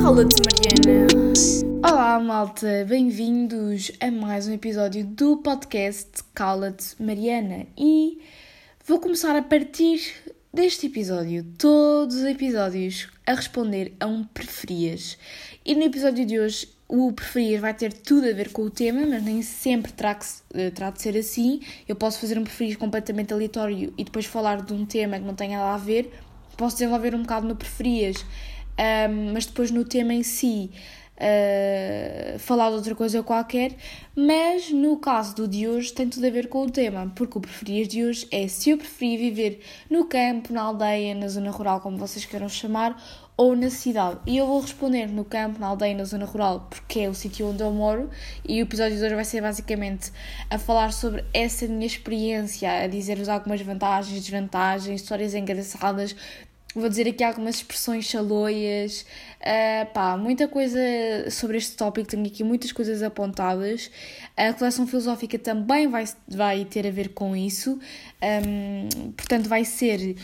Cala-te, Mariana. Olá, malta, bem-vindos a mais um episódio do podcast Cala-te, Mariana. E vou começar a partir deste episódio, todos os episódios, a responder a um preferias. E no episódio de hoje, o preferias vai ter tudo a ver com o tema, mas nem sempre terá, que, eh, terá de ser assim. Eu posso fazer um preferias completamente aleatório e depois falar de um tema que não tenha nada a ver. Posso desenvolver um bocado no preferias, um, mas depois no tema em si uh, falar de outra coisa qualquer, mas no caso do de hoje tem tudo a ver com o tema, porque o preferias de hoje é se eu preferia viver no campo, na aldeia, na zona rural, como vocês queiram chamar, ou na cidade. E eu vou responder no campo, na aldeia, na zona rural, porque é o sítio onde eu moro, e o episódio de hoje vai ser basicamente a falar sobre essa minha experiência, a dizer-vos algumas vantagens, desvantagens, histórias engraçadas, Vou dizer aqui algumas expressões chaloias, uh, pá, muita coisa sobre este tópico, tenho aqui muitas coisas apontadas. A coleção filosófica também vai, vai ter a ver com isso, um, portanto, vai ser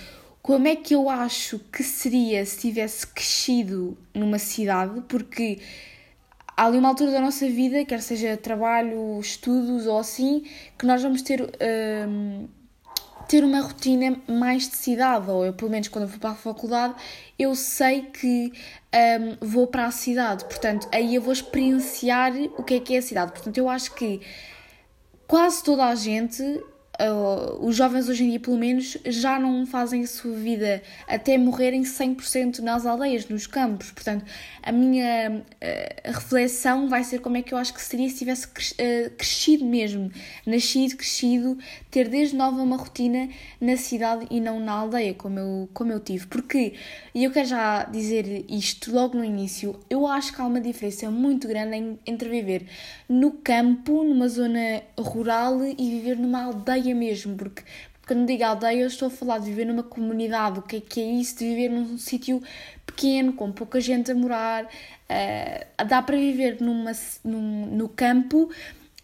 como é que eu acho que seria se tivesse crescido numa cidade, porque há ali uma altura da nossa vida, quer seja trabalho, estudos ou assim, que nós vamos ter. Um, ter uma rotina mais de cidade, ou eu, pelo menos quando vou para a faculdade, eu sei que um, vou para a cidade, portanto, aí eu vou experienciar o que é que é a cidade. Portanto, eu acho que quase toda a gente uh, os jovens hoje em dia, pelo menos, já não fazem a sua vida até morrerem 100% nas aldeias, nos campos. Portanto, a minha uh, reflexão vai ser como é que eu acho que seria se tivesse uh, crescido mesmo, nascido, crescido, ter desde nova uma rotina na cidade e não na aldeia, como eu, como eu tive. Porque, e eu quero já dizer isto logo no início, eu acho que há uma diferença muito grande entre viver no campo, numa zona rural e viver numa aldeia aldeia mesmo, porque quando digo aldeia eu estou a falar de viver numa comunidade, o que é que é isso de viver num sítio pequeno, com pouca gente a morar, uh, dá para viver numa, num, no campo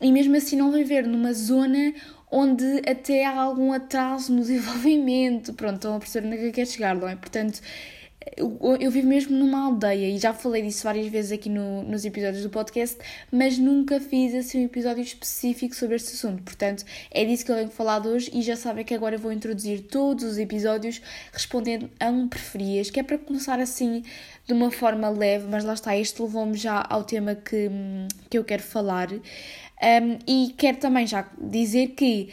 e mesmo assim não viver numa zona onde até há algum atraso no desenvolvimento, pronto, estão a perceber onde é que eu quero chegar, não é? Portanto, eu, eu, vivo mesmo numa aldeia e já falei disso várias vezes aqui no, nos episódios do podcast, mas nunca fiz assim um episódio específico sobre este assunto. Portanto, é disso que eu venho falar hoje e já sabem que agora vou introduzir todos os episódios respondendo a um preferias, que é para começar assim de uma forma leve, mas lá está, este levou-me já ao tema que, que eu quero falar. Um, e quero também já dizer que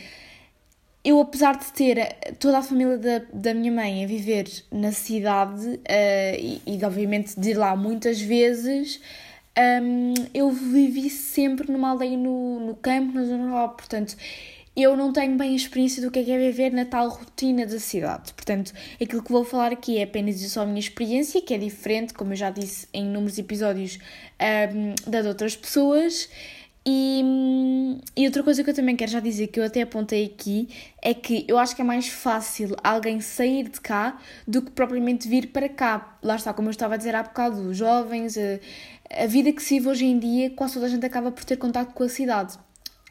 eu, apesar de ter toda a família da, da minha mãe a viver na cidade uh, e, e, obviamente, de ir lá muitas vezes, um, eu vivi sempre numa aldeia no, no campo, na zona rural. Portanto, eu não tenho bem a experiência do que é, que é viver na tal rotina da cidade. Portanto, aquilo que vou falar aqui é apenas e só a minha experiência, que é diferente, como eu já disse em inúmeros episódios, um, das outras pessoas. E, e, outra coisa que eu também quero já dizer, que eu até apontei aqui, é que eu acho que é mais fácil alguém sair de cá do que propriamente vir para cá. Lá está, como eu estava a dizer há bocado, os jovens, a, a vida que se vive hoje em dia, quase toda a gente acaba por ter contato com a cidade.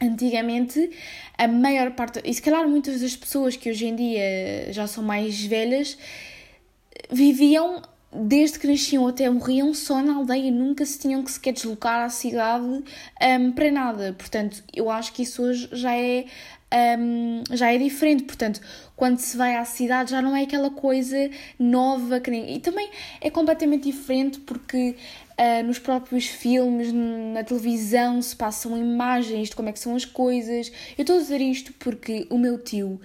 Antigamente, a maior parte, e se calhar muitas das pessoas que hoje em dia já são mais velhas, viviam desde que nasciam até morriam só na aldeia, nunca se tinham que sequer deslocar à cidade um, para nada. Portanto, eu acho que isso hoje já é, um, já é diferente. Portanto, quando se vai à cidade já não é aquela coisa nova que nem... E também é completamente diferente porque uh, nos próprios filmes, na televisão, se passam imagens de como é que são as coisas. Eu estou a dizer isto porque o meu tio.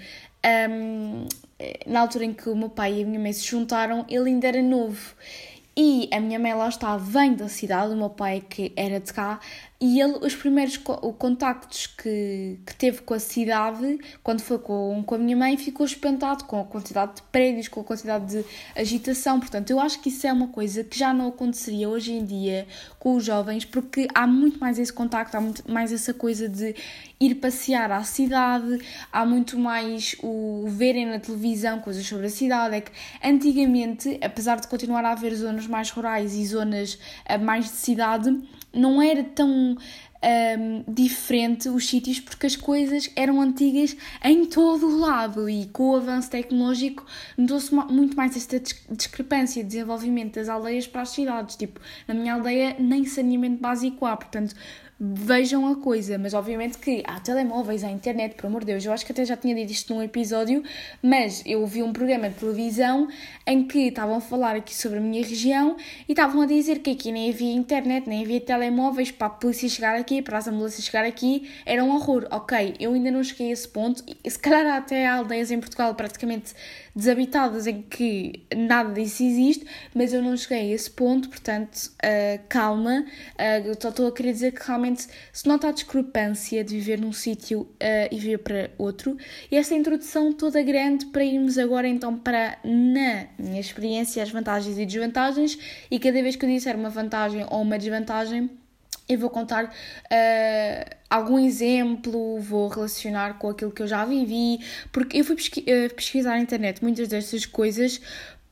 Um, na altura em que o meu pai e a minha mãe se juntaram, ele ainda era novo. E a minha mãe lá está, vem da cidade, o meu pai que era de cá, e ele, os primeiros contactos que, que teve com a cidade, quando foi com, com a minha mãe, ficou espantado com a quantidade de prédios, com a quantidade de agitação. Portanto, eu acho que isso é uma coisa que já não aconteceria hoje em dia com os jovens, porque há muito mais esse contacto, há muito mais essa coisa de ir passear à cidade, há muito mais o verem na televisão coisas sobre a cidade. É que antigamente, apesar de continuar a haver zonas mais rurais e zonas eh, mais de cidade, não era tão um, diferente os sítios porque as coisas eram antigas em todo o lado e com o avanço tecnológico notou-se muito mais esta discrepância de desenvolvimento das aldeias para as cidades. Tipo, na minha aldeia nem saneamento básico há, portanto vejam a coisa, mas obviamente que há telemóveis, há internet, por amor de Deus, eu acho que até já tinha dito isto num episódio, mas eu vi um programa de televisão em que estavam a falar aqui sobre a minha região e estavam a dizer que aqui nem havia internet, nem havia telemóveis para a polícia chegar aqui, para as ambulâncias chegar aqui, era um horror. Ok, eu ainda não cheguei a esse ponto, se calhar até há aldeias em Portugal praticamente desabitadas em que nada disso existe, mas eu não cheguei a esse ponto, portanto, uh, calma, uh, só estou a querer dizer que realmente se nota a discrepância de viver num sítio uh, e vir para outro. E essa introdução toda grande para irmos agora então para, na minha experiência, as vantagens e desvantagens. E cada vez que eu disser uma vantagem ou uma desvantagem, eu vou contar uh, algum exemplo, vou relacionar com aquilo que eu já vivi, porque eu fui uh, pesquisar na internet muitas destas coisas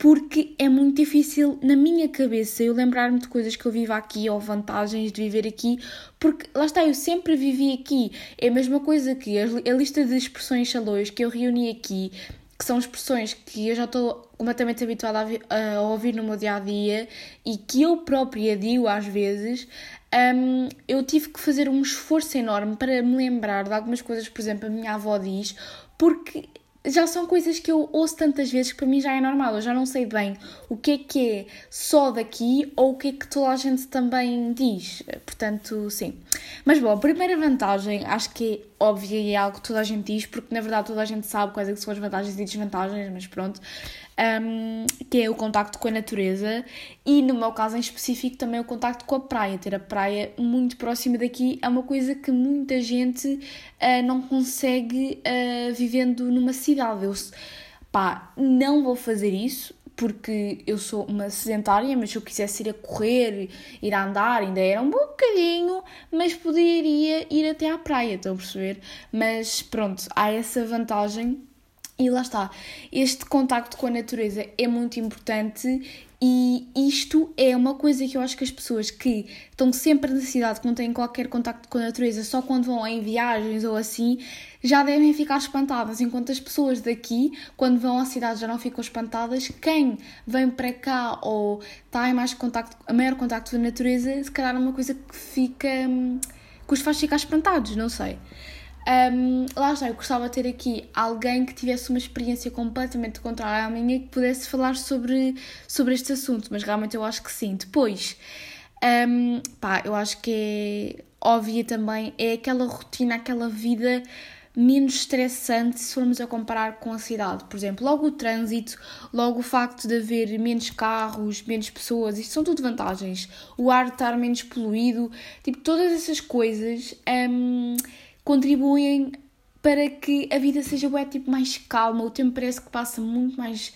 porque é muito difícil na minha cabeça eu lembrar-me de coisas que eu vivo aqui ou vantagens de viver aqui, porque lá está, eu sempre vivi aqui. É a mesma coisa que a, lista de expressões chalões que eu reuni aqui, que são expressões que eu já estou completamente habituada a, a, ouvir no meu dia a dia e que eu própria digo às vezes. Um, eu tive que fazer um esforço enorme para me lembrar de algumas coisas, por exemplo, a minha avó diz, porque já são coisas que eu ouço tantas vezes que para mim já é normal. Eu já não sei bem o que é que é só daqui ou o que é que toda a gente também diz. Portanto, sim. Mas bom, a primeira vantagem acho que é óbvia e é algo que toda a gente diz, porque na verdade toda a gente sabe quais é são as vantagens e desvantagens, mas pronto um, que é o contacto com a natureza e no meu caso em específico também o contacto com a praia. Ter a praia muito próxima daqui é uma coisa que muita gente uh, não consegue uh, vivendo numa cidade. Eu, pá, não vou fazer isso porque eu sou uma sedentária, mas se eu quisesse ir a correr, ir a andar, ainda era um bocadinho, mas poderia ir até à praia, estão a perceber? Mas pronto, há essa vantagem e lá está, este contacto com a natureza é muito importante e isto é uma coisa que eu acho que as pessoas que estão sempre na cidade, que não têm qualquer contacto com a natureza, só quando vão em viagens ou assim, já devem ficar espantadas. Enquanto as pessoas daqui, quando vão à cidade, já não ficam espantadas. Quem vem para cá ou está em mais contacto, a maior contacto com a natureza, se calhar é uma coisa que fica. Hum, que os faz ficar espantados, não sei. Um, lá está, eu gostava de ter aqui alguém que tivesse uma experiência completamente contrária à minha e que pudesse falar sobre, sobre este assunto, mas realmente eu acho que sim. Depois, um, pá, eu acho que é óbvia também, é aquela rotina, aquela vida menos estressante se formos a comparar com a cidade. Por exemplo, logo o trânsito, logo o facto de haver menos carros, menos pessoas, isto são tudo vantagens. O ar estar menos poluído, tipo, todas essas coisas. Um, contribuem para que a vida seja ué, tipo, mais calma, o tempo parece que passa muito mais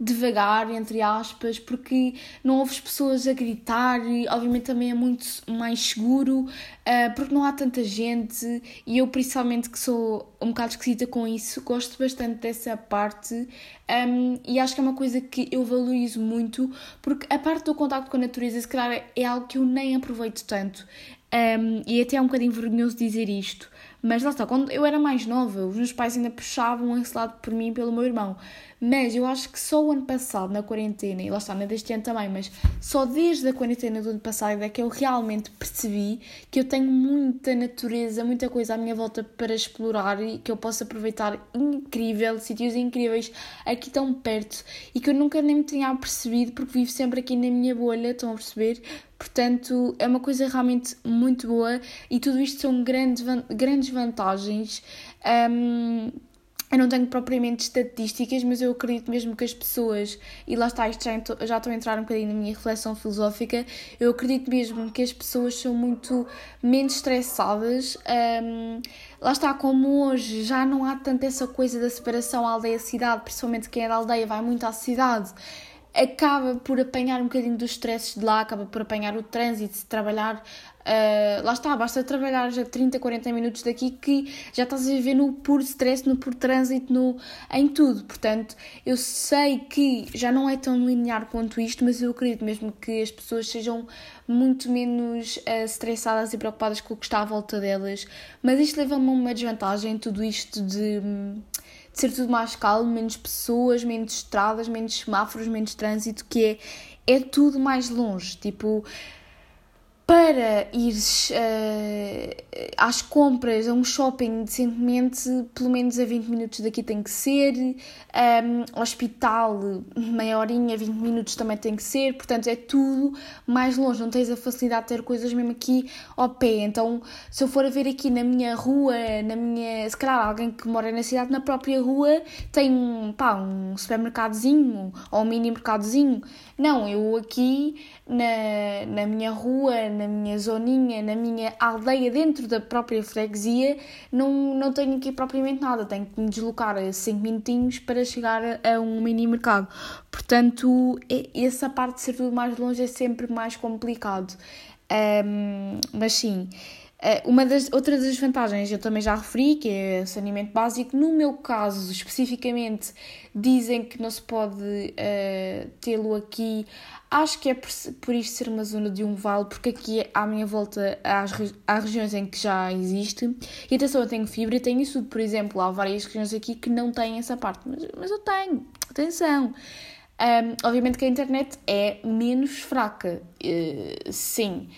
devagar, entre aspas, porque não ouves pessoas a gritar e obviamente também é muito mais seguro, uh, porque não há tanta gente. E eu principalmente que sou um bocado esquisita com isso, gosto bastante dessa parte. Um, e acho que é uma coisa que eu valorizo muito, porque a parte do contacto com a natureza se calhar é algo que eu nem aproveito tanto. Um, e até é um bocadinho vergonhoso dizer isto, mas lá está, quando eu era mais nova, os meus pais ainda puxavam esse lado por mim e pelo meu irmão. Mas eu acho que só o ano passado, na quarentena, e lá está, não é deste ano também, mas só desde a quarentena do ano passado é que eu realmente percebi que eu tenho muita natureza, muita coisa à minha volta para explorar e que eu posso aproveitar incrível, sítios incríveis aqui tão perto e que eu nunca nem me tinha percebido porque vivo sempre aqui na minha bolha, estão a perceber? Portanto, é uma coisa realmente muito boa e tudo isto são grandes, grandes vantagens. Um, eu não tenho propriamente estatísticas, mas eu acredito mesmo que as pessoas, e lá está, isto já, já estou a entrar um bocadinho na minha reflexão filosófica, eu acredito mesmo que as pessoas são muito menos estressadas. Um, lá está, como hoje já não há tanto essa coisa da separação aldeia-cidade, principalmente quem é da aldeia vai muito à cidade acaba por apanhar um bocadinho dos stresses de lá, acaba por apanhar o trânsito, se trabalhar Uh, lá está, basta trabalhar já 30, 40 minutos daqui que já estás a viver no puro stress, no puro trânsito, no, em tudo. Portanto, eu sei que já não é tão linear quanto isto, mas eu acredito mesmo que as pessoas sejam muito menos uh, estressadas e preocupadas com o que está à volta delas. Mas isto leva-me a uma desvantagem, tudo isto de, de ser tudo mais calmo, menos pessoas, menos estradas, menos semáforos, menos trânsito, que é, é tudo mais longe. Tipo, para ires uh, às compras a um shopping decentemente, pelo menos a 20 minutos daqui tem que ser, um, hospital, meia horinha, 20 minutos também tem que ser, portanto é tudo mais longe, não tens a facilidade de ter coisas mesmo aqui ao pé. Então, se eu for a ver aqui na minha rua, na minha. Se calhar alguém que mora na cidade, na própria rua, tem pá, um supermercadozinho ou um mini mercadozinho. Não, eu aqui na, na minha rua, na minha zoninha, na minha aldeia, dentro da própria freguesia, não, não tenho aqui propriamente nada. Tenho que me deslocar a 5 minutinhos para chegar a um mini mercado. Portanto, essa parte de ser tudo mais longe é sempre mais complicado. Um, mas sim. Eh, uma das outras desvantagens eu também já referi, que é saneamento básico. No meu caso, especificamente, dizem que não se pode uh, tê-lo aqui Acho que é por, por isto ser uma zona de um vale, porque aqui à minha volta há, há regiões em que já existe. E atenção, eu tenho fibra e tenho isso. Por exemplo, há várias regiões aqui que não têm essa parte, mas, mas eu tenho. Atenção! Um, obviamente que a internet é menos fraca, uh, sim.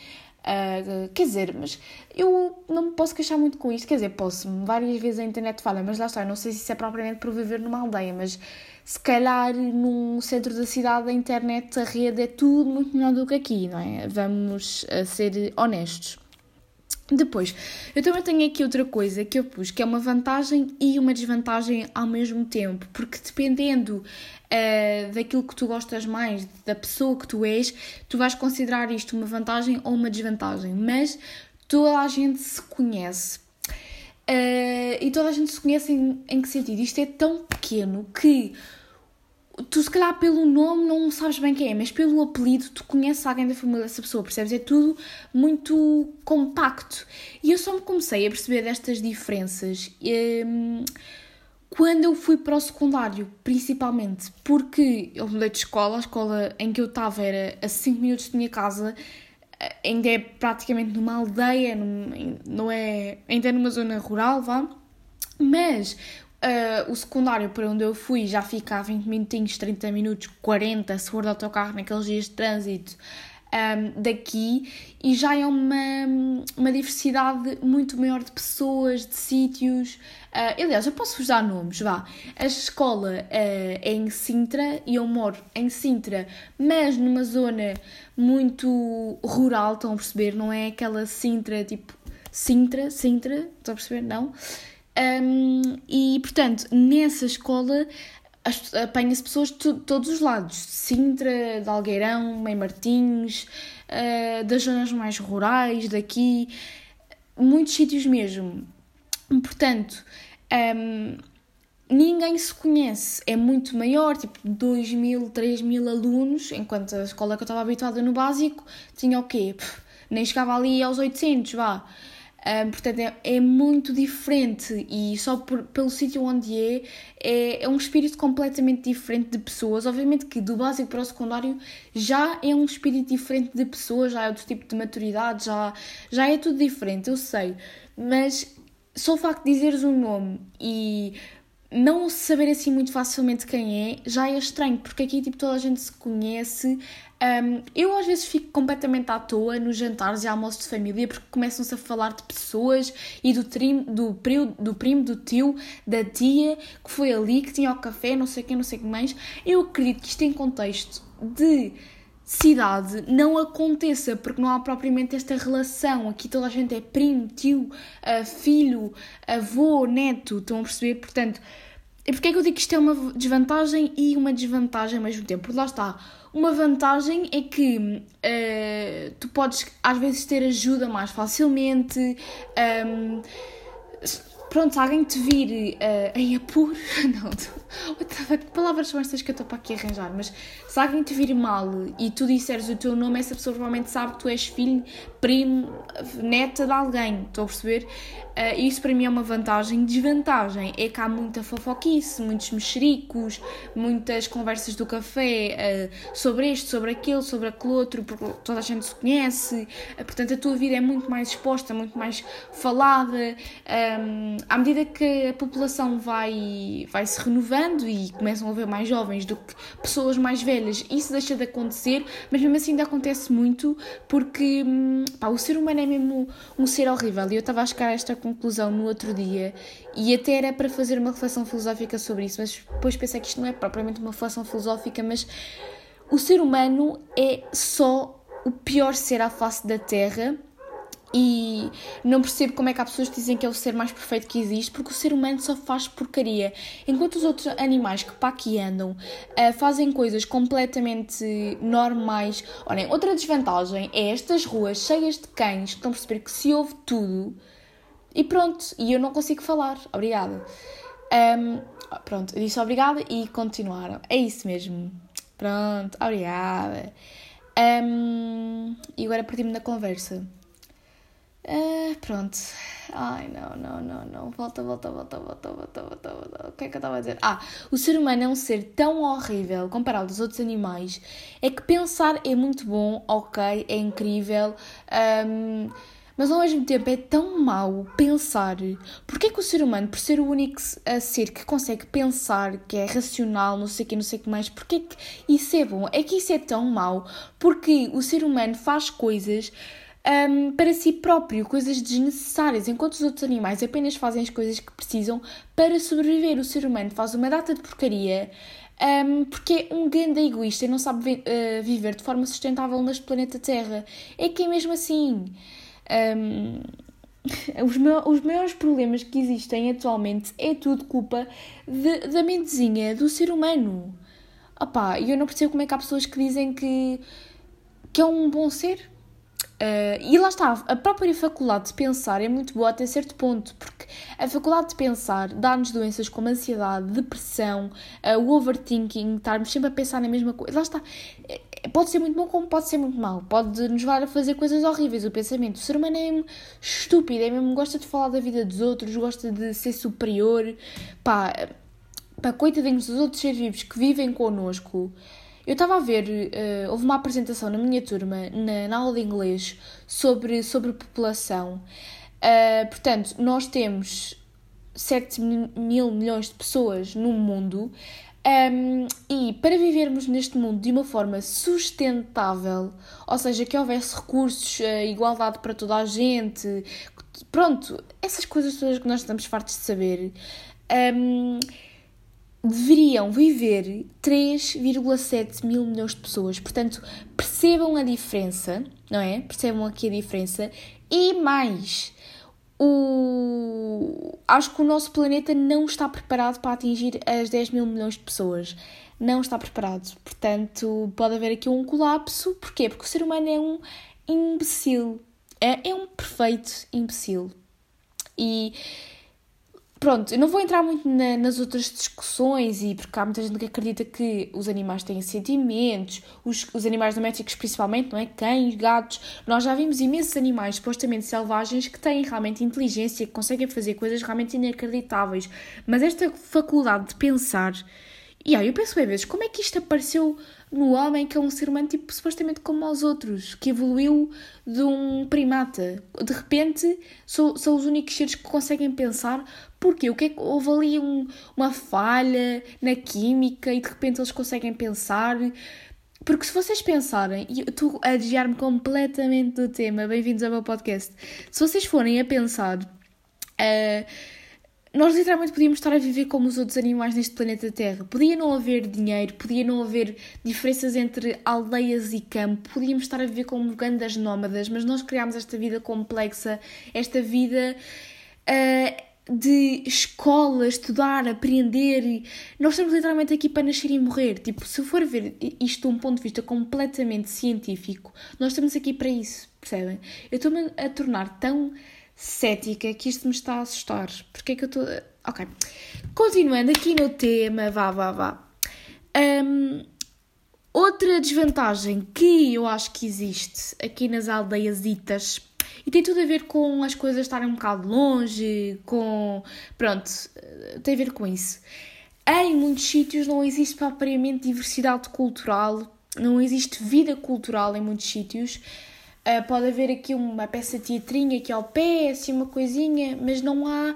Uh, quer dizer, mas eu não me posso queixar muito com isto. Quer dizer, posso, várias vezes a internet falha, mas lá está, eu não sei se isso é propriamente por viver numa aldeia, mas se calhar num centro da cidade a internet, a rede é tudo muito melhor do que aqui, não é? Vamos a ser honestos. Depois, eu também tenho aqui outra coisa que eu pus, que é uma vantagem e uma desvantagem ao mesmo tempo, porque dependendo uh, daquilo que tu gostas mais, da pessoa que tu és, tu vais considerar isto uma vantagem ou uma desvantagem, mas toda a gente se conhece. Uh, e toda a gente se conhece em, em que sentido? Isto é tão pequeno que tu se calhar pelo nome não sabes bem quem é, mas pelo apelido tu conheces alguém da família dessa pessoa, percebes? É tudo muito compacto. E eu só me comecei a perceber destas diferenças um, quando eu fui para o secundário, principalmente, porque eu mudei de escola, a escola em que eu estava era a 5 minutos da minha casa, ainda é praticamente numa aldeia, não é, ainda é numa zona rural, vá. Mas Uh, o secundário para onde eu fui já fica a 20 minutinhos, 30 minutos, 40, se for de autocarro naqueles dias de trânsito um, daqui, e já é uma, uma diversidade muito maior de pessoas, de sítios. Uh, aliás, eu posso vos dar nomes, vá. A escola uh, é em Sintra e eu moro em Sintra, mas numa zona muito rural, estão a perceber? Não é aquela Sintra tipo Sintra, Sintra, estão a perceber? Não. Um, e, portanto, nessa escola apanha-se pessoas de todos os lados, Sintra, de Algueirão, Mãe Martins, uh, das zonas mais rurais daqui, muitos sítios mesmo. Portanto, um, ninguém se conhece, é muito maior, tipo 2 mil, 3 mil alunos, enquanto a escola que eu estava habituada no básico tinha o quê? Nem chegava ali aos 800, vá. Um, portanto, é, é, muito diferente e só por, pelo sítio onde é, é, é, um espírito completamente diferente de pessoas. Obviamente que do básico para o secundário já é um espírito diferente de pessoas, já é outro tipo de maturidade, já, já é tudo diferente, eu sei. Mas só o facto de dizeres um nome e não saber assim muito facilmente quem é já é estranho, porque aqui tipo, toda a gente se conhece, um, eu às vezes fico completamente à toa nos jantares e almoços de família porque começam-se a falar de pessoas e do, trim, do, primo, do primo, do tio, da tia que foi ali, que tinha o café, não sei quem, não sei o que mais. Eu acredito que isto em contexto de cidade não aconteça, porque não há propriamente esta relação. Aqui toda a gente é primo, tio, uh, filho, avô, neto, estão a perceber? Portanto, e porquê é que eu digo que isto é uma desvantagem e uma desvantagem ao mesmo tempo? Porque lá está uma vantagem é que uh, tu podes às vezes ter ajuda mais facilmente. Um, pronto, se alguém te vir uh, em apuro, não, que palavras são estas que eu estou para aqui arranjar? Mas se alguém te vir mal e tu disseres o teu nome, essa pessoa provavelmente sabe que tu és filho, primo, neta de alguém. Estou a perceber? Uh, isso para mim é uma vantagem. Desvantagem é que há muita fofoquice, muitos mexericos, muitas conversas do café uh, sobre este, sobre aquele, sobre aquele outro, porque toda a gente se conhece. Uh, portanto, a tua vida é muito mais exposta, muito mais falada. Um, à medida que a população vai, vai se renovando e começam a haver mais jovens do que pessoas mais velhas, isso deixa de acontecer, mas mesmo assim ainda acontece muito porque hum, pá, o ser humano é mesmo um ser horrível. E eu estava a chegar a esta conclusão no outro dia e até era para fazer uma reflexão filosófica sobre isso, mas depois pensei que isto não é propriamente uma reflexão filosófica, mas o ser humano é só o pior ser à face da Terra e não percebo como é que há pessoas que dizem que é o ser mais perfeito que existe, porque o ser humano só faz porcaria. Enquanto os outros animais que para aqui andam uh, fazem coisas completamente normais. Olhem, outra desvantagem é estas ruas cheias de cães que estão a perceber que se ouve tudo e pronto, e eu não consigo falar. Obrigada. Um, pronto, eu disse obrigada e continuaram. É isso mesmo. Pronto, obrigada. Um, e agora perdi-me na conversa. Uh, pronto. Ai, não, não, não, não. Volta, volta, volta, volta, volta, volta, volta. O que é que eu estava a dizer? Ah, o ser humano é um ser tão horrível comparado aos outros animais. É que pensar é muito bom, ok, é incrível. Um, mas ao mesmo tempo é tão mau pensar. Porquê que o ser humano, por ser o único ser que consegue pensar, que é racional, não sei o que, não sei o que mais, porquê que isso é bom? É que isso é tão mau porque o ser humano faz coisas um, para si próprio, coisas desnecessárias, enquanto os outros animais apenas fazem as coisas que precisam para sobreviver. O ser humano faz uma data de porcaria um, porque é um grande egoísta e não sabe vi uh, viver de forma sustentável neste planeta Terra. É que é mesmo assim. Um, os, os maiores problemas que existem atualmente é tudo culpa de, da mentezinha do ser humano. Opá, eu não percebo como é que há pessoas que dizem que, que é um bom ser. Uh, e lá está, a própria faculdade de pensar é muito boa até certo ponto, porque a faculdade de pensar dá-nos doenças como ansiedade, depressão, uh, o overthinking, estarmos sempre a pensar na mesma coisa. Lá está, é, pode ser muito bom como pode ser muito mau, pode nos levar a fazer coisas horríveis. O pensamento, o ser humano é mesmo estúpido, é mesmo, gosta de falar da vida dos outros, gosta de ser superior. Pá, pá coitadinhos dos outros seres vivos que vivem connosco. Eu estava a ver, uh, houve uma apresentação na minha turma, na, na, aula de inglês, sobre, sobre população. Uh, portanto, nós temos 7 mil milhões de pessoas no mundo um, e para vivermos neste mundo de uma forma sustentável, ou seja, que houvesse recursos, uh, igualdade para toda a gente, pronto, essas coisas todas que nós estamos fartos de saber. Um, deveriam viver 3,7 mil milhões de pessoas. Portanto, percebam a diferença, não é? Percebam aqui a diferença. E mais, o... acho que o nosso planeta não está preparado para atingir as 10 mil milhões de pessoas. Não está preparado. Portanto, pode haver aqui um colapso. Porquê? Porque o ser humano é um imbecil. É, é um perfeito imbecil. E Pronto, eu não vou entrar muito na, nas outras discussões, e porque há muita gente que acredita que os animais têm sentimentos, os, os animais domésticos principalmente, não é? Cães, gatos. Nós já vimos imensos animais supostamente selvagens que têm realmente inteligência, que conseguem fazer coisas realmente inacreditáveis. Mas esta faculdade de pensar. E aí eu penso bem vezes, como é que isto apareceu no homem, que é um ser humano tipo, supostamente como aos outros, que evoluiu de um primata. De repente são, são os únicos seres que conseguem pensar porque o que é que houve ali um, uma falha na química e de repente eles conseguem pensar. Porque se vocês pensarem, e estou a desviar-me completamente do tema, bem-vindos ao meu podcast. Se vocês forem a pensar. Uh, nós literalmente podíamos estar a viver como os outros animais neste planeta Terra. Podia não haver dinheiro, podia não haver diferenças entre aldeias e campo, podíamos estar a viver como grandes nómadas, mas nós criámos esta vida complexa, esta vida uh, de escola, estudar, aprender. Nós estamos literalmente aqui para nascer e morrer. Tipo, se eu for ver isto de um ponto de vista completamente científico, nós estamos aqui para isso, percebem? Eu estou-me a tornar tão cética que isto me está a assustar. Porque é que eu estou. Ok. Continuando aqui no tema, vá, vá, vá. Um, outra desvantagem que eu acho que existe aqui nas aldeiasitas e tem tudo a ver com as coisas estarem um bocado longe, com. Pronto, tem a ver com isso. Em muitos sítios não existe propriamente diversidade cultural, não existe vida cultural em muitos sítios. Uh, pode haver aqui uma peça teatrinha aqui ao pé, assim uma coisinha, mas não há.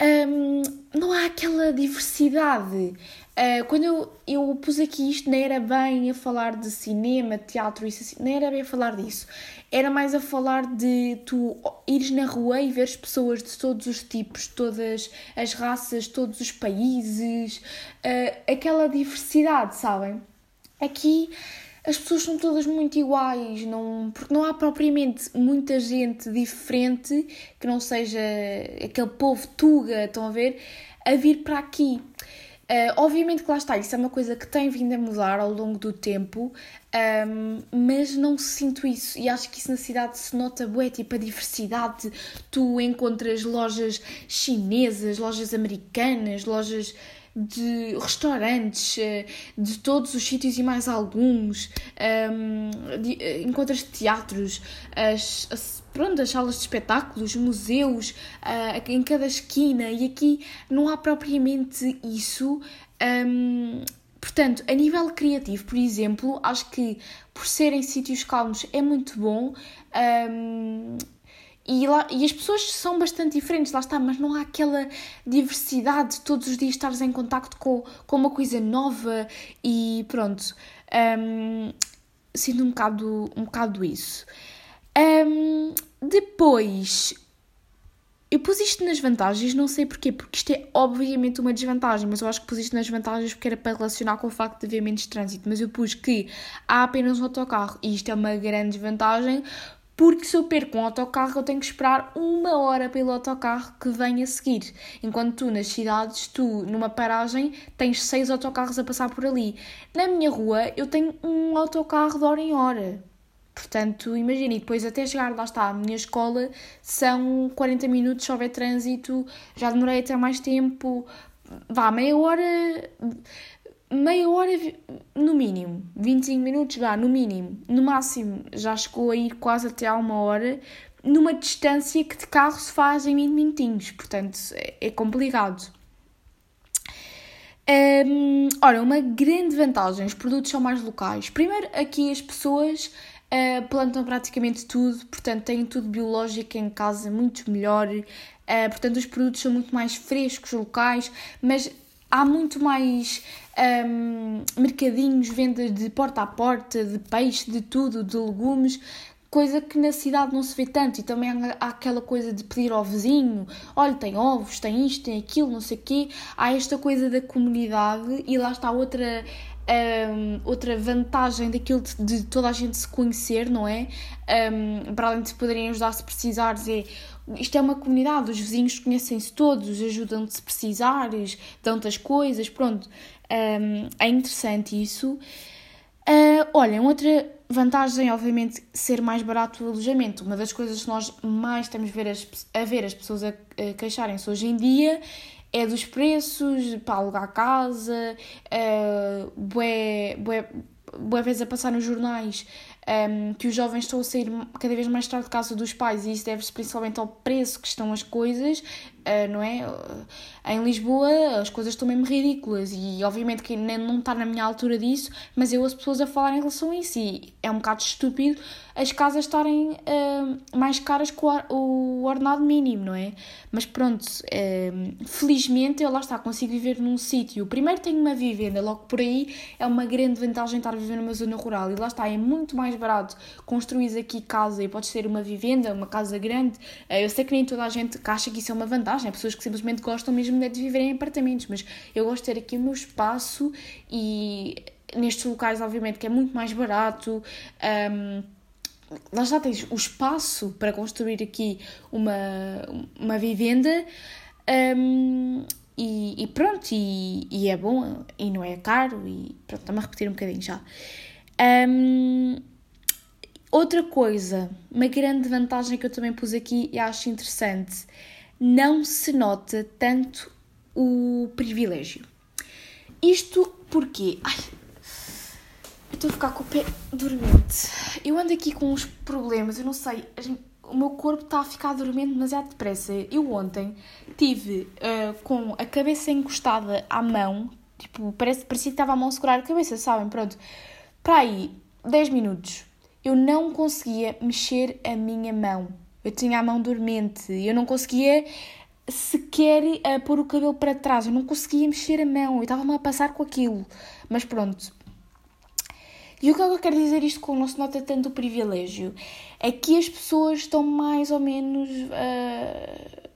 Um, não há aquela diversidade. Uh, quando eu, eu pus aqui isto, não era bem a falar de cinema, teatro, isso assim, não era bem a falar disso. Era mais a falar de tu ires na rua e veres pessoas de todos os tipos, todas as raças, todos os países, uh, aquela diversidade, sabem? Aqui as pessoas são todas muito iguais, não, porque não há propriamente muita gente diferente que não seja aquele povo tuga, estão a ver, a vir para aqui. Uh, obviamente que lá está, isso é uma coisa que tem vindo a mudar ao longo do tempo, um, mas não sinto isso. E acho que isso na cidade se nota bué, tipo a diversidade, tu encontras lojas chinesas, lojas americanas, lojas de restaurantes, eh, de todos os sítios e mais alguns, um, de, eh, encontras teatros, as, as, pronto, as salas de espetáculos, museus, uh, em cada esquina, e aqui não há propriamente isso. Um, Portanto, a nível criativo, por exemplo, acho que por serem sítios calmos é muito bom. Um, e, lá, e as pessoas são bastante diferentes, lá está, mas não há aquela diversidade de todos os dias estares em contacto com, com uma coisa nova e pronto. Um, sinto um bocado, um bocado isso. Um, depois, eu pus isto nas vantagens, não sei porquê, porque isto é obviamente uma desvantagem, mas eu acho que pus isto nas vantagens porque era para relacionar com o facto de haver menos trânsito. Mas eu pus que há apenas um autocarro e isto é uma grande desvantagem porque se eu perco um autocarro eu tenho que esperar uma hora pelo autocarro que vem a seguir. Enquanto tu nas cidades, tu numa paragem tens seis autocarros a passar por ali. Na minha rua eu tenho um autocarro de hora em hora. Portanto, imagine, depois até chegar, lá está, à minha escola são 40 minutos se houver trânsito, já demorei até mais tempo, vá, meia hora, meia hora no mínimo, 25 minutos, vá, no mínimo, no máximo já chegou a ir quase até a uma hora, numa distância que de carro se faz em 20 minutinhos, portanto é, é complicado. Um, ora, uma grande vantagem, os produtos são mais locais. Primeiro, aqui as pessoas uh, plantam praticamente tudo, portanto têm tudo biológico em casa, muito melhor. Uh, portanto, os produtos são muito mais frescos, locais, mas há muito mais um, mercadinhos, vendas de porta a porta, de peixe, de tudo, de legumes, coisa que na cidade não se vê tanto. E também há, aquela coisa de pedir ao vizinho: olha, tem ovos, tem isto, tem aquilo, não sei o quê. Há esta coisa da comunidade e lá está outra. Um, outra vantagem daquilo de, de, toda a gente se conhecer, não é? Um, para além de poderem ajudar se precisares, é isto é uma comunidade, os vizinhos conhecem-se todos, ajudam-te se precisares, dão-te as coisas, pronto. Um, é interessante isso. Uh, olhem, outra vantagem, obviamente, ser mais barato o alojamento. Uma das coisas que nós mais a ver as, a, ver as pessoas a, a queixarem-se hoje em dia é dos preços para alugar casa, uh, bué, bué vezes a passar nos jornais um, que os jovens estão a sair cada vez mais tarde de casa dos pais e isso deve-se principalmente ao preço que estão as coisas, uh, não é? Em Lisboa as coisas estão mesmo ridículas e obviamente que não está na minha altura disso, mas eu ouço pessoas a falar em relação a isso e é um bocado estúpido as casas estarem uh, mais caras que o, ordenado mínimo, não é? Mas pronto, uh, felizmente eu lá está, consigo viver num sítio. Primeiro tenho uma vivenda, logo por aí é uma grande vantagem estar a viver numa zona rural e lá está, é muito mais barato construir aqui casa e podes ter uma vivenda, uma casa grande. Uh, eu sei que nem toda a gente acha que isso é uma vantagem, há pessoas que simplesmente gostam mesmo de viver em apartamentos, mas eu gosto de ter aqui o meu espaço e nestes locais, obviamente, que é muito mais barato. Um, lá já tens o espaço para construir aqui uma, uma vivenda um, e, e, pronto, e, e, é bom e não é caro e pronto, estamos a repetir um bocadinho já. Um, outra coisa, uma grande vantagem que eu também pus aqui e acho interessante, não se nota tanto o privilégio. Isto porque. Ai, eu estou a ficar com o pé dormente. Eu ando aqui com uns problemas, eu não sei. O meu corpo está a ficar dormente demasiado depressa. Eu ontem tive uh, com a cabeça encostada à mão, tipo, parece, parecia que estava a mão a segurar a cabeça, sabem? Pronto. Para aí, 10 minutos. Eu não conseguia mexer a minha mão. Eu tinha a mão dormente. Eu não conseguia sequer uh, pôr o cabelo para trás. Eu não conseguia mexer a mão. Eu estava-me a passar com aquilo. Mas pronto. E o que eu quero dizer isto com não se nota tanto o privilégio? É que as pessoas estão mais ou menos. Uh,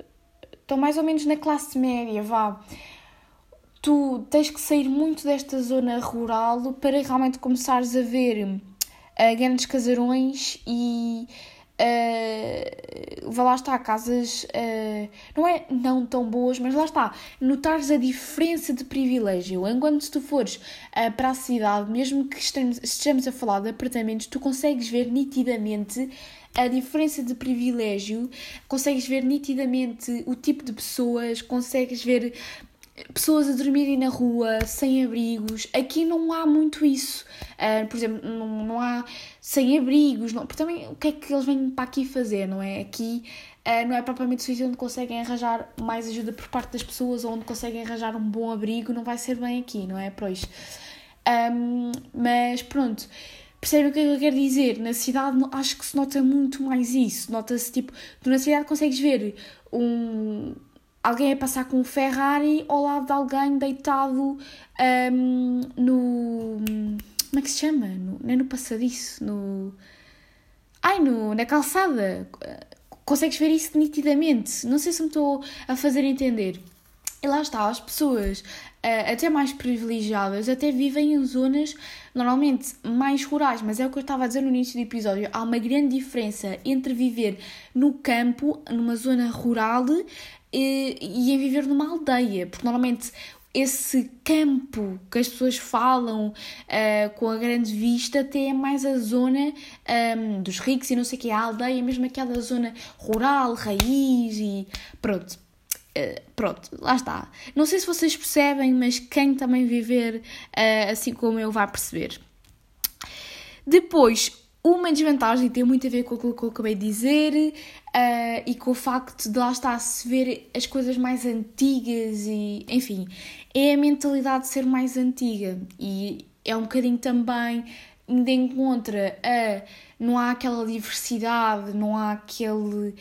estão mais ou menos na classe média, vá. Tu tens que sair muito desta zona rural para realmente começares a ver uh, grandes casarões e Uh, lá está, casas uh, não é não tão boas, mas lá está, notares a diferença de privilégio. Enquanto se tu fores uh, para a cidade, mesmo que estejamos, a falar de apartamentos, tu consegues ver nitidamente a diferença de privilégio, consegues ver nitidamente o tipo de pessoas, consegues ver pessoas a dormirem na rua, sem abrigos. Aqui não há muito isso. Uh, por exemplo, não, não há sem abrigos. Não, porque também o que é que eles vêm para aqui fazer, não é? Aqui uh, não é propriamente o sítio onde conseguem arranjar mais ajuda por parte das pessoas ou onde conseguem arranjar um bom abrigo. Não vai ser bem aqui, não é? Pois. Um, mas pronto. Percebem o que é eu quero dizer? Na cidade acho que se nota muito mais isso. Nota-se tipo, tu na cidade consegues ver um, alguém a passar com um Ferrari ao lado de alguém deitado um, no. Como é que se chama? No, não é no passadiço, no. Ai, no, na calçada. Consegues ver isso nitidamente. Não sei se me estou a fazer entender. E lá está, as pessoas uh, até mais privilegiadas até vivem em zonas normalmente mais rurais, mas é o que eu estava a dizer no início do episódio. Há uma grande diferença entre viver no campo, numa zona rural, e, e em viver numa aldeia, porque normalmente esse campo que as pessoas falam uh, com a grande vista até é mais a zona um, ehm, dos ricos e não sei o que, a aldeia, mesmo aquela zona rural, raiz e pronto. Uh, pronto, lá está. Não sei se vocês percebem, mas quem também viver uh, assim como eu vai perceber. Depois, uma desvantagem tem muito a ver com aquilo que eu acabei de dizer uh, e com o facto de lá estar se ver as coisas mais antigas e, enfim, é a mentalidade de ser mais antiga. E é um bocadinho também ainda encontra a não há aquela diversidade, não há aquele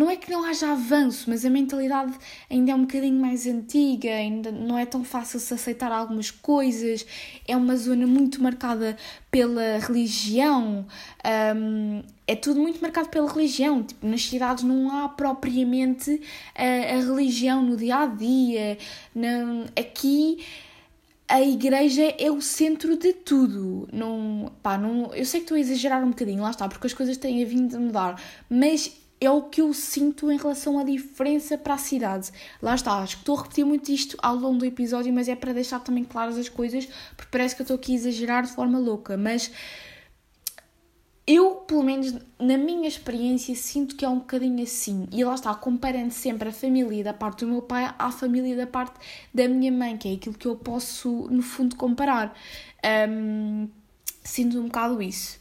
não é que não haja avanço, mas a mentalidade ainda é um bocadinho mais antiga, ainda não é tão fácil se aceitar algumas coisas, é uma zona muito marcada pela religião, um, é tudo muito marcado pela religião. Tipo, nas cidades não há propriamente a, a religião no dia a dia. Não, aqui a igreja é o centro de tudo. Não, pá, não, eu sei que estou a exagerar um bocadinho, lá está, porque as coisas têm vindo a mudar, mas é o que eu sinto em relação à diferença para a cidade. Lá está, acho que estou a repetir muito isto ao longo do episódio, mas é para deixar também claras as coisas, porque parece que eu estou aqui a exagerar de forma louca, mas eu, pelo menos na minha experiência, sinto que é um bocadinho assim. E lá está, comparando sempre a família da parte do meu pai à família da parte da minha mãe, que é aquilo que eu posso, no fundo, comparar. Um, sinto um bocado isso.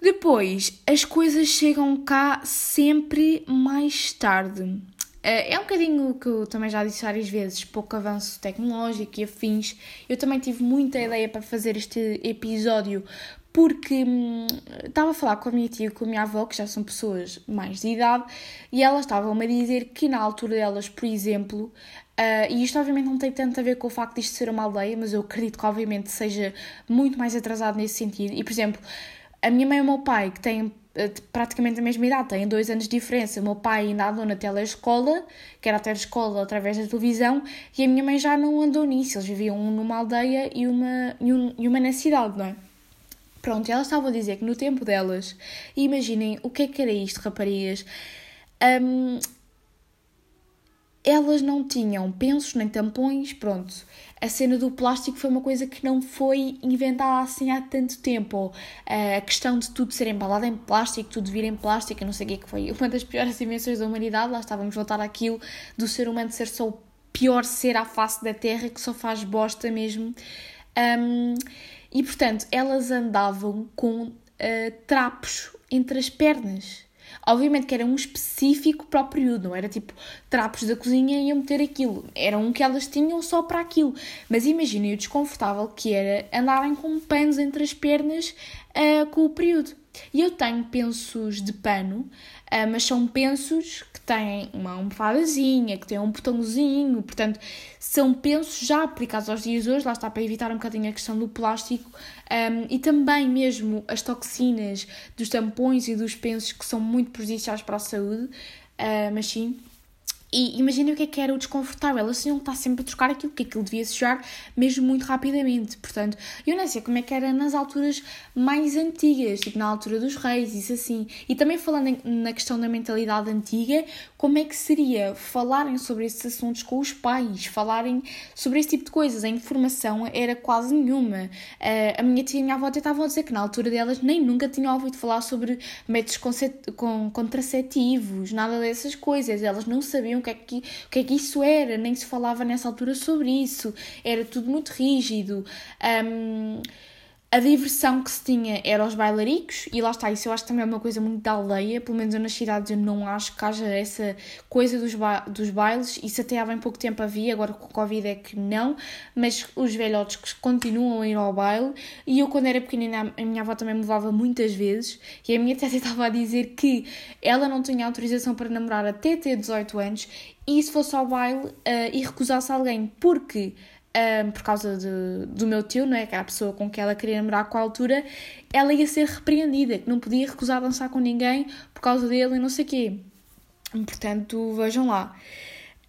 Depois, as coisas chegam cá sempre mais tarde. Eh, é um bocadinho que eu também já disse várias vezes, pouco avanço tecnológico e afins. Eu também tive muita ideia para fazer este episódio porque hum, estava a falar com a minha tia e com a minha avó, que já são pessoas mais de idade, e elas estavam-me a dizer que na altura delas, por exemplo, uh, e isto obviamente não tem tanto a ver com o facto de isto ser uma aldeia, mas eu acredito que obviamente seja muito mais atrasado nesse sentido, e por exemplo a minha mãe e o meu pai, que têm eh, praticamente a mesma idade, têm dois anos de diferença. O meu pai ainda andou na telescola, que era a telescola através da televisão, e a minha mãe já não andou nisso. Eles viviam um numa aldeia e uma, e, um, e uma na cidade, não é? Pronto, elas estavam a dizer que no tempo delas, imaginem o que é que era isto, raparigas, um, elas não tinham pensos nem tampões, pronto. A cena do plástico foi uma coisa que não foi inventada assim há tanto tempo. A questão de tudo ser embalado em plástico, tudo vir em plástico, não sei o que, que foi uma das piores invenções da humanidade. Lá estávamos voltar àquilo do ser humano ser só pior ser à face da terra que só faz bosta mesmo. Um, e portanto, elas andavam com uh, trapos entre as pernas. Obviamente que era um específico para o período, não era tipo trapos da cozinha e iam meter aquilo. Era um que elas tinham só para aquilo. Mas imaginem o desconfortável que era andarem com panos entre as pernas uh, com o período. E eu tenho pensos de pano, uh, mas são pensos têm uma almofadazinha, que têm um botãozinho, portanto, são pensos já aplicados aos dias de hoje, lá está para evitar um bocadinho a questão do plástico um, e também mesmo as toxinas dos tampões e dos pensos que são muito prejudiciais para a saúde, uh, mas sim, e imaginem o que é que era o desconfortável. Elas que estar sempre a trocar aquilo, que aquilo devia sujar mesmo muito rapidamente. Portanto, eu não sei como é que era nas alturas mais antigas, tipo na altura dos reis, isso assim. E também falando na questão da mentalidade antiga, como é que seria falarem sobre esses assuntos com os pais, falarem sobre esse tipo de coisas. A informação era quase nenhuma. Uh, a minha tia e a minha avó até estavam a dizer que na altura delas nem nunca tinham ouvido falar sobre métodos contraceptivos, nada dessas coisas. Elas não sabiam o que, é que, o que é que isso era, nem se falava nessa altura sobre isso. Era tudo muito rígido. Um, a diversão que se tinha era os bailaricos, e lá está, isso eu acho que também é uma coisa muito da aldeia, pelo menos eu nas cidades eu não acho que haja essa coisa dos, ba dos bailes, isso até há bem pouco tempo havia, agora com o Covid é que não, mas os velhotes continuam a ir ao baile, e eu quando era pequenina a minha avó também me levava muitas vezes, e a minha tia estava a dizer que ela não tinha autorização para namorar até ter 18 anos, e se fosse ao baile uh, e recusasse alguém, porque um, por causa de, do meu tio, não é? que era a pessoa com quem ela queria namorar com a altura, ela ia ser repreendida, que não podia recusar dançar com ninguém por causa dele e não sei o quê. Portanto, vejam lá.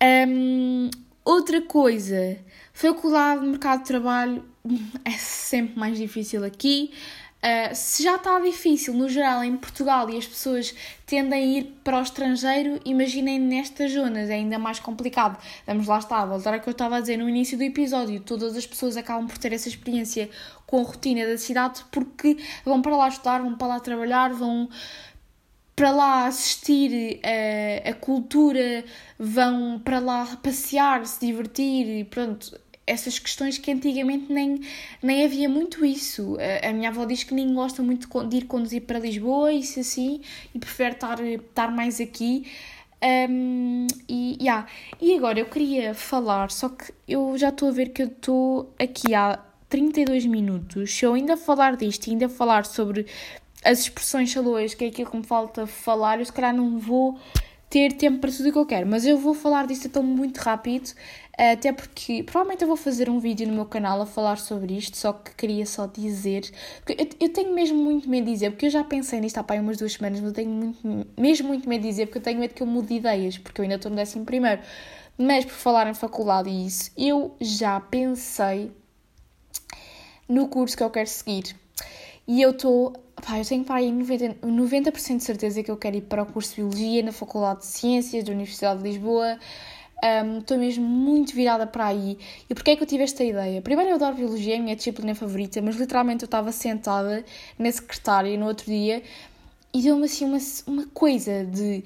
Um, outra coisa, faculdade, mercado de trabalho, é sempre mais difícil aqui. Uh, se já está difícil no geral em Portugal e as pessoas tendem a ir para o estrangeiro, imaginem nestas zonas, é ainda mais complicado. Vamos lá estar, voltar ao que eu estava a dizer no início do episódio: todas as pessoas acabam por ter essa experiência com a rotina da cidade porque vão para lá estudar, vão para lá trabalhar, vão para lá assistir a, eh, a cultura, vão para lá passear, se divertir, pronto essas questões que antigamente nem, nem havia muito isso. A, a minha avó diz que nem gosta muito de ir conduzir para Lisboa, isso assim, e prefere estar, estar mais aqui. Um, e, yeah. e agora eu queria falar, só que eu já estou a ver que eu estou aqui há 32 minutos. Se eu ainda falar disto e ainda falar sobre as expressões salões, que é aquilo que me falta falar, eu se calhar não vou ter tempo para tudo o que eu quero, mas eu vou falar disto então muito rápido, até porque provavelmente eu vou fazer um vídeo no meu canal a falar sobre isto, só que queria só dizer, eu, eu tenho mesmo muito medo de dizer, porque eu já pensei nisto há pá, umas duas semanas, mas eu tenho muito, mesmo muito medo de dizer, porque eu tenho medo que eu mude ideias, porque eu ainda estou no décimo primeiro, mas por falar em faculdade e isso, eu já pensei no curso que eu quero seguir. E eu estou. Pá, eu tenho para aí 90%, 90 de certeza que eu quero ir para o curso de Biologia na Faculdade de Ciências da Universidade de Lisboa. Um, estou mesmo muito virada para aí. E porquê é que eu tive esta ideia? Primeiro, eu adoro Biologia, é a minha disciplina favorita, mas literalmente eu estava sentada na secretária no outro dia e deu-me assim uma, uma coisa de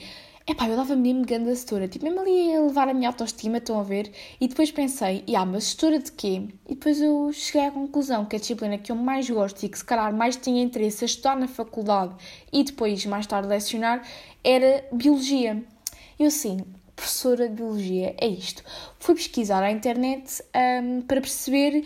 Epá, eu dava mesmo grande setora, tipo, mesmo ali a levar a minha autoestima, estão a ver? E depois pensei, ah, mas setora de quê? E depois eu cheguei à conclusão que a disciplina que eu mais gosto e que se calhar mais tinha interesse a estudar na faculdade e depois mais tarde lecionar era Biologia. Eu assim, professora de Biologia, é isto. Fui pesquisar à internet um, para perceber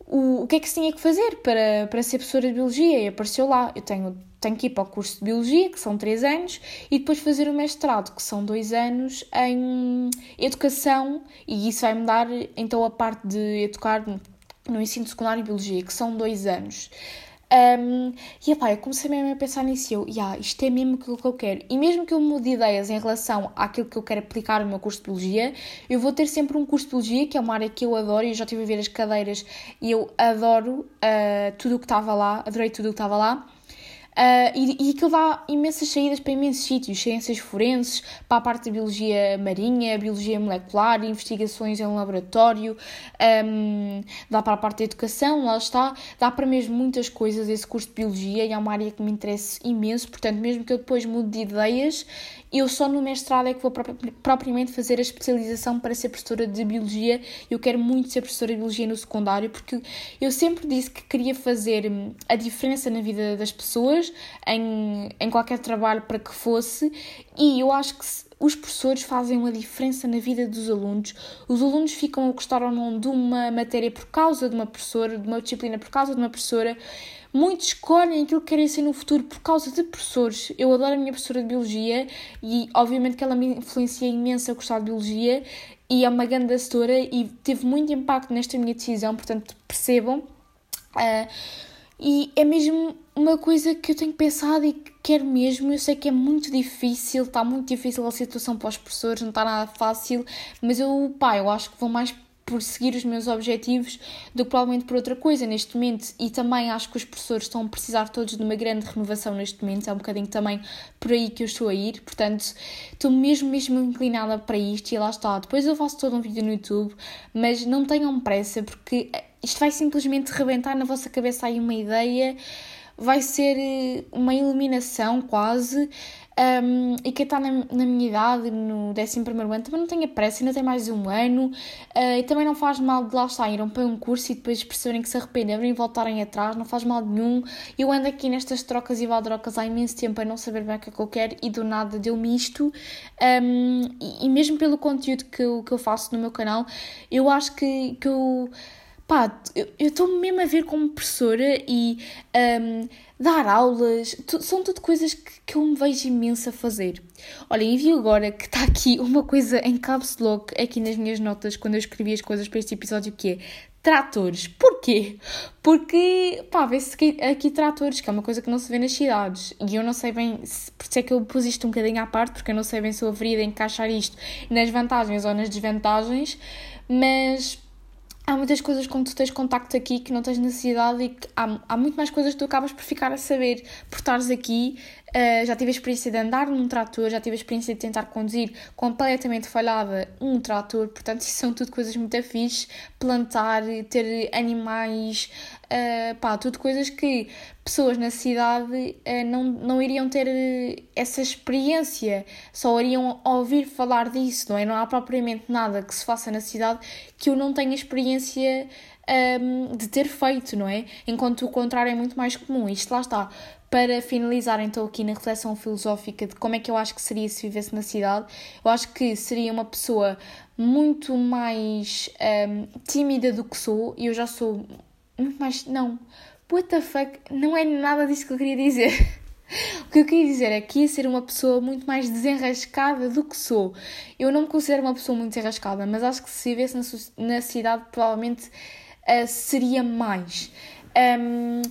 o, o que é que se tinha que fazer para, para ser professora de Biologia e apareceu lá, eu tenho tenho que ir para o curso de Biologia, que são 3 anos, e depois fazer o mestrado, que são 2 anos, em Educação, e isso vai-me dar então a parte de educar no ensino secundário em Biologia, que são 2 anos. Um, e epá, eu comecei mesmo a pensar nisso e eu, yeah, isto é mesmo aquilo que eu quero. E mesmo que eu mude ideias em relação àquilo que eu quero aplicar no meu curso de Biologia, eu vou ter sempre um curso de Biologia, que é uma área que eu adoro, e eu já estive a ver as cadeiras e eu adoro uh, tudo o que estava lá, adorei tudo o que estava lá. Uh, e, e aquilo dá imensas saídas para imensos sítios, ciências forenses, para a parte da biologia marinha, biologia molecular, investigações em laboratório, um, dá para a parte da educação, lá está, dá para mesmo muitas coisas esse curso de biologia e é uma área que me interessa imenso, portanto, mesmo que eu depois mude de ideias, eu só no mestrado é que vou propriamente fazer a especialização para ser professora de biologia. Eu quero muito ser professora de biologia no secundário porque eu sempre disse que queria fazer hum, a diferença na vida das pessoas, em, em qualquer trabalho para que fosse, e eu acho que os professores fazem uma diferença na vida dos alunos. Os alunos ficam a gostar ou não de uma matéria por causa de uma professora, de uma disciplina por causa de uma professora. Muitos escolhem aquilo que querem ser no futuro por causa de professores. Eu adoro a minha professora de Biologia e, obviamente, que ela me influencia imenso a gostar de Biologia e é uma grande assessora e teve muito impacto nesta minha decisão, portanto, percebam. Uh, e é mesmo uma coisa que eu tenho pensado e que quero mesmo. Eu sei que é muito difícil, está muito difícil a situação para os professores, não está nada fácil, mas eu, pá, eu acho que vou mais por seguir os meus objetivos do que provavelmente por outra coisa neste momento. E também acho que os professores estão a precisar todos de uma grande renovação neste momento. É um bocadinho também por aí que eu estou a ir. Portanto, estou mesmo, mesmo inclinada para isto e lá está. Depois eu faço todo um vídeo no YouTube, mas não tenham pressa porque isto vai simplesmente rebentar na vossa cabeça aí uma ideia vai ser eh, uma iluminação quase. Um, e quem está na, na, minha idade, no 11 ano, também não tenha pressa, ainda tem mais um ano. Uh, e também não faz mal de lá saírem para um curso e depois perceberem que se arrependeram e voltarem atrás, não faz mal nenhum. Eu ando aqui nestas trocas e valdrocas há imenso tempo a não saber bem o que é que eu quero e do nada deu-me isto. Um, e, e, mesmo pelo conteúdo que eu, que eu faço no meu canal, eu acho que, que eu pá, eu estou mesmo a ver como professora e um, dar aulas, são tudo coisas que, que eu me vejo imenso a fazer. Olha, e vi agora que está aqui uma coisa em caps lock aqui nas minhas notas quando eu escrevi as coisas para este episódio que é tratores. Porquê? Porque, pá, vê-se aqui, aqui tratores, que é uma coisa que não se vê nas cidades. E eu não sei bem, se, por isso é que eu pus isto um bocadinho à parte, porque eu não sei bem se eu haveria de encaixar isto nas vantagens ou nas desvantagens, mas há muitas coisas quando tu tens contacto aqui que não tens necessidade e que há, há muito mais coisas que tu acabas por ficar a saber por estares aqui. Uh, já tive a experiência de andar num trator, já tive a experiência de tentar conduzir completamente falhada um trator, portanto, isso são tudo coisas muito fixe. Plantar, ter animais, uh, pá, tudo coisas que pessoas na cidade uh, não, não iriam ter essa experiência, só iriam ouvir falar disso, não é? Não há propriamente nada que se faça na cidade que eu não tenha experiência um, de ter feito, não é? Enquanto o contrário é muito mais comum. Isto lá está. Para finalizar, então, aqui na reflexão filosófica de como é que eu acho que seria se vivesse na cidade, eu acho que seria uma pessoa muito mais um, tímida do que sou, e eu já sou muito mais. Não, what the fuck, não é nada disso que eu queria dizer. O que eu queria dizer é que ia ser uma pessoa muito mais desenrascada do que sou. Eu não me considero uma pessoa muito desenrascada, mas acho que se vivesse na, na cidade, provavelmente uh, seria mais. Um,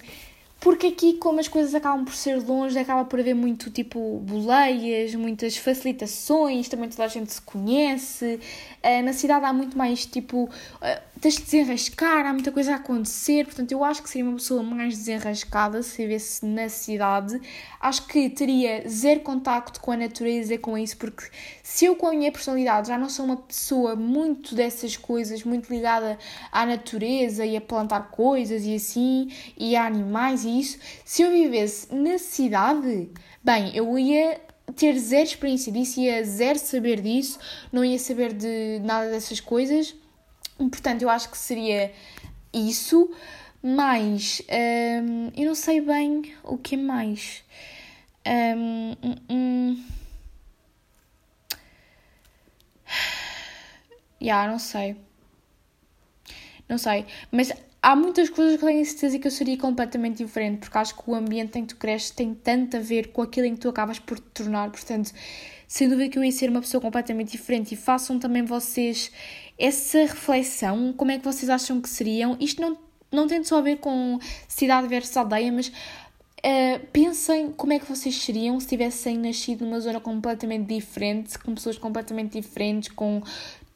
porque aqui, como as coisas acabam por ser longe, acaba por haver muito tipo boleias, muitas facilitações, também toda a gente se conhece. Uh, na cidade há muito mais tipo. Uh, tens de desenrascar, há muita coisa a acontecer. Portanto, eu acho que seria uma pessoa mais desenrascada se vivesse na cidade. Acho que teria zero contacto com a natureza, com isso, porque se eu, com a minha personalidade, já não sou uma pessoa muito dessas coisas, muito ligada à natureza e a plantar coisas e assim, e a animais isso, se eu vivesse na cidade, bem, eu ia ter zero experiência disso, ia zero saber disso, não ia saber de nada dessas coisas. Portanto, eu acho que seria isso, mas hum, eu não sei bem o que mais. Um, um, um. Yeah, não sei. Não sei. Mas há muitas coisas que eu tenho certeza que eu seria completamente diferente, porque acho que o ambiente em que tu cresces tem tanto a ver com aquilo em que tu acabas por te tornar. Portanto, sem dúvida que eu ia ser uma pessoa completamente diferente. E façam também vocês essa reflexão, como é que vocês acham que seriam. Isto não, não tem só a ver com cidade versus aldeia, mas Uh, pensem como é que vocês seriam se tivessem nascido numa zona completamente diferente, com pessoas completamente diferentes, com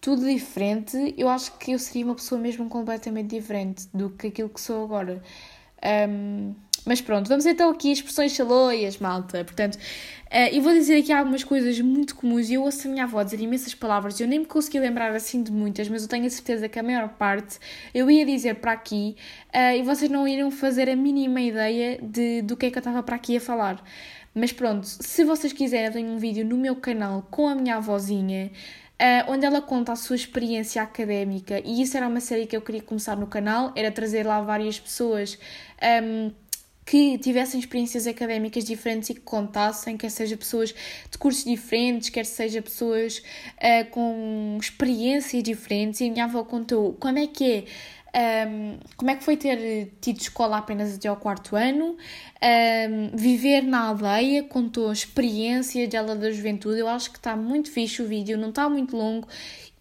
tudo diferente, eu acho que eu seria uma pessoa mesmo completamente diferente do que aquilo que sou agora. Um, Mas pronto, vamos então aqui expressões chaloias, malta. Portanto, Uh, e vou dizer aqui algumas coisas muito comuns. Eu ouço a minha avó dizer imensas palavras. Eu nem me consegui lembrar assim de muitas, mas eu tenho a certeza que a maior parte eu ia dizer para aqui uh, e vocês não iriam fazer a mínima ideia de, do que é que eu estava para aqui a falar. Mas pronto, se vocês quiserem, eu tenho um vídeo no meu canal com a minha avózinha. Uh, onde ela conta a sua experiência académica, e isso era uma série que eu queria começar no canal, era trazer lá várias pessoas um, que tivessem experiências académicas diferentes e que contassem, quer seja pessoas de cursos diferentes, quer seja pessoas uh, com experiências diferentes. E a minha avó contou como é que é. Um, como é que foi ter tido escola apenas até ao quarto ano, um, viver na aldeia, contou a experiência dela da juventude. Eu acho que está muito fixe o vídeo, não está muito longo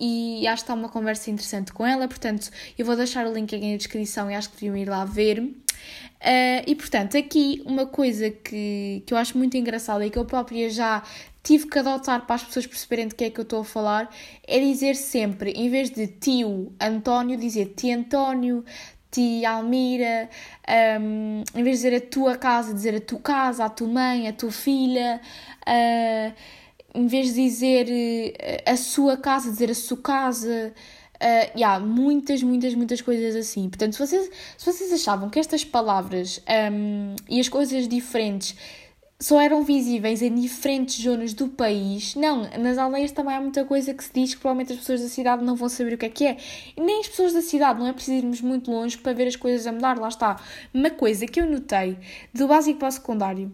e acho que está uma conversa interessante com ela. Portanto, eu vou deixar o link aqui na descrição e acho que deviam ir lá ver. Uh, e portanto, aqui uma coisa que, que eu acho muito engraçada e que eu própria já tive que adotar para as pessoas perceberem de que é que eu estou a falar é dizer sempre, em vez de tio António, dizer tio António, tia Almira, um, em vez de dizer a tua casa, dizer a tua casa, a tua mãe, a tua filha. Uh, em vez de dizer uh, a sua casa, dizer a sua casa. Uh, yeah, muitas, muitas, muitas coisas assim. Portanto, se vocês, se vocês achavam que estas palavras um, e as coisas diferentes só eram visíveis em diferentes zonas do país, não, nas aldeias também há muita coisa que se diz que provavelmente as pessoas da cidade não vão saber o que é que é. Nem as pessoas da cidade, não é preciso irmos muito longe para ver as coisas a mudar, lá está. Uma coisa que eu notei do básico para o secundário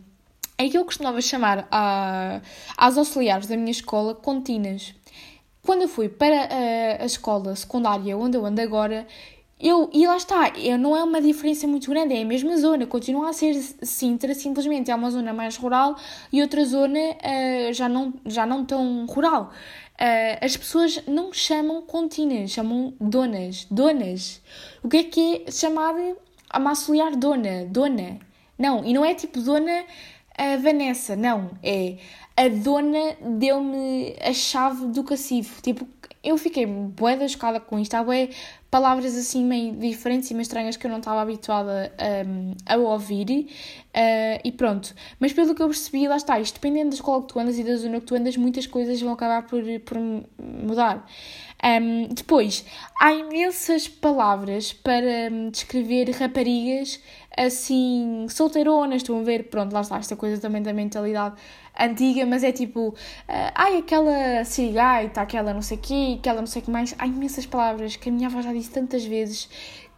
é que eu costumava chamar a, às auxiliares da minha escola continas. Quando eu fui para a, a escola secundária onde eu ando agora, eu, e lá está, eu, não é uma diferença muito grande, é a mesma zona, continua a ser Sintra, simplesmente é uma zona mais rural e outra zona uh, já, não, já não tão rural. Uh, as pessoas não chamam continas, chamam donas, donas. O que é que é chamar a uma auxiliar dona, dona? Não, e não é tipo dona a Vanessa, não, é a dona deu-me a chave do cacifo. Tipo, eu fiquei bué chocada com isto. Há bué palavras assim meio diferentes e meio estranhas que eu não estava habituada um, a ouvir. Uh, e pronto. Mas pelo que eu percebi, lá está. Isto dependendo da escola que tu andas e da zona que tu andas, muitas coisas vão acabar por, por mudar. Um, depois, há imensas palavras para um, descrever raparigas assim, solteironas, estão a ver? Pronto, lá está esta coisa também da mentalidade antiga, mas é tipo, uh, ai, aquela sirigaita, aquela não sei o quê, aquela não sei o que mais. Há imensas palavras que a minha avó já disse tantas vezes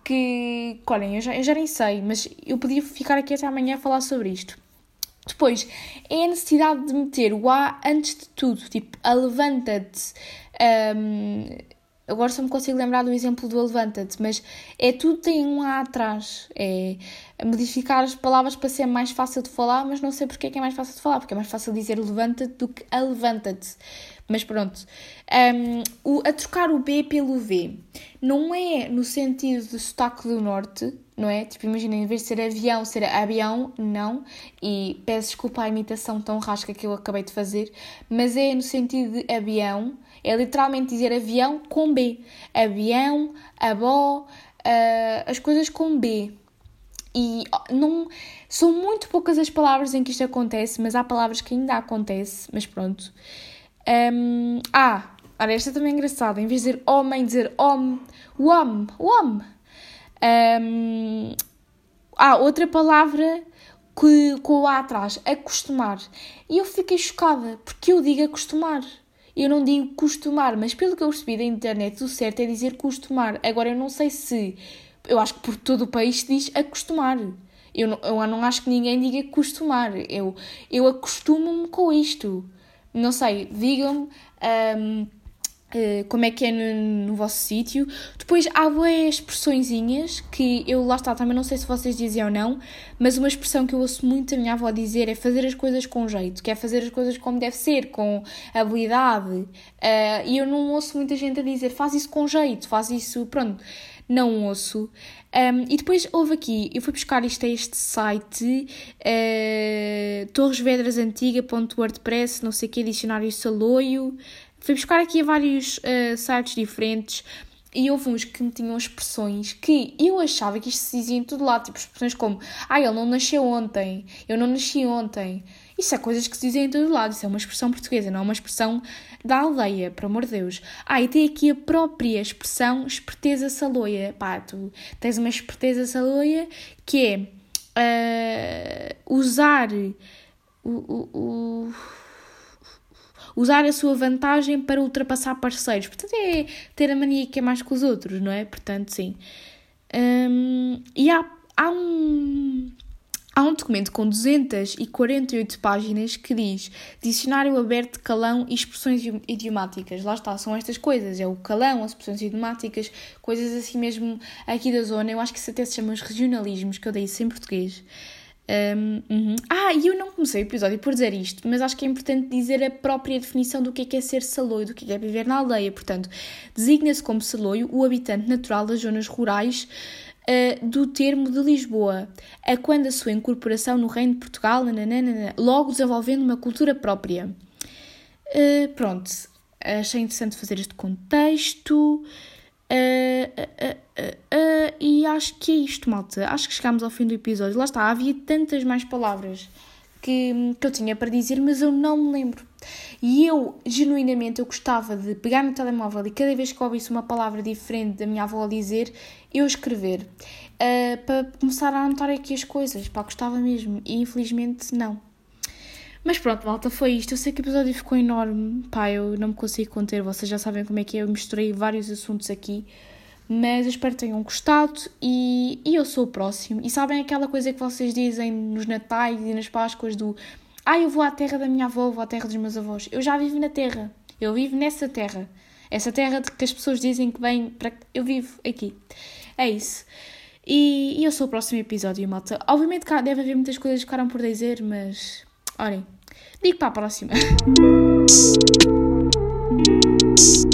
que, olhem, eu já, eu já nem sei, mas eu podia ficar aqui até amanhã a falar sobre isto. Depois, é a necessidade de meter o A antes de tudo, tipo, a levanta-te. Um, agora só me consigo lembrar do exemplo do levanta-te, mas é tudo tem um A atrás. É modificar as palavras para ser mais fácil de falar, mas não sei porque é que é mais fácil de falar, porque é mais fácil dizer levanta-te do que a levanta-te. Mas pronto. Um, o, a trocar o B pelo V não é no sentido de sotaque do norte, não é? Tipo, imagina, em vez de ser avião, ser avião, não. E peço desculpa a imitação tão rasca que eu acabei de fazer, mas é no sentido de avião, é literalmente dizer avião com B. Avião, abó, uh, as coisas com B. E não são muito poucas as palavras em que isto acontece, mas há palavras que ainda acontece, mas pronto. Um, ah, olha, esta também é engraçada. Em vez de dizer homem, dizer homem, o homem, o homem. Ah, outra palavra que, com o A atrás, acostumar. E eu fiquei chocada, porque eu digo acostumar. Eu não digo costumar, mas pelo que eu percebi da internet, o certo é dizer costumar. Agora, eu não sei se. Eu acho que por todo o país se diz acostumar. Eu não, eu não acho que ninguém diga costumar. Eu, eu acostumo-me com isto. Não sei, digam-me. Um, Uh, como é que é no, no vosso sítio. Depois há boas expressõezinhas que eu lá está, também não sei se vocês dizem ou não, mas uma expressão que eu ouço muito a minha avó dizer é fazer as coisas com jeito, que é fazer as coisas como deve ser, com habilidade. Uh, e eu não ouço muita gente a dizer faz isso com jeito, faz isso, pronto, não ouço. Um, e depois houve aqui, eu fui buscar isto a este site, uh, torresvedrasantiga.wordpress, não sei o que, dicionário Saloio. Fui buscar aqui vários uh, sites diferentes e houve uns que me tinham expressões que eu achava que isto se dizia em todo lado, tipo expressões como ah, ele não nasceu ontem, eu não nasci ontem. Isso é coisas que se dizem em todo lado, isso é uma expressão portuguesa, não é uma expressão da aldeia, por amor de Deus. Ah, e tem aqui a própria expressão esperteza saloia. Pá, tu tens uma esperteza saloia que é uh, usar o, o, o usar a sua vantagem para ultrapassar parceiros. Portanto, é ter a mania que é mais que os outros, não é? Portanto, sim. Um, e há, há um. Há um documento com 248 páginas que diz Dicionário aberto de calão e expressões idiomáticas. Lá está, são estas coisas. É o calão, as expressões idiomáticas, coisas assim mesmo aqui da zona. Eu acho que isso até se chama os regionalismos, que eu dei isso em português. Um, uhum. E eu não comecei o episódio por dizer isto, mas acho que é importante dizer a própria definição do que é, que é ser saloio, do que é, é viver na aldeia. Portanto, designa-se como saloio o habitante natural das zonas rurais uh, do termo de Lisboa, a quando a sua incorporação no Reino de Portugal, nananana, logo desenvolvendo uma cultura própria. Uh, pronto, achei interessante fazer este contexto. Uh, uh, e acho que é isto, malta. Acho que chegámos ao fim do episódio. Lá está, havia tantas mais palavras que, que eu tinha para dizer, mas eu não me lembro. E eu, genuinamente, eu gostava de pegar no telemóvel e cada vez que ouvisse uma palavra diferente da minha avó dizer, eu escrever. para começar a anotar aqui as coisas. Pá, gostava mesmo. E infelizmente não. Mas pronto, malta, foi isto. Eu sei que o episódio ficou enorme. Pá, eu não me consigo conter. Vocês já sabem como é que é. Eu misturei vários assuntos aqui. Mas eu espero que tenham gostado e, e eu sou o próximo. E sabem aquela coisa que vocês dizem nos Natais e nas Páscoas do Ah, eu vou à terra da minha avó, vou à terra dos meus avós. Eu já vivo na terra. Eu vivo nessa terra. Essa terra de que as pessoas dizem que vem para. Eu vivo aqui. É isso. E, e eu sou o próximo episódio, malta. Obviamente deve haver muitas coisas que ficaram por dizer, mas Olhem, digo para a próxima.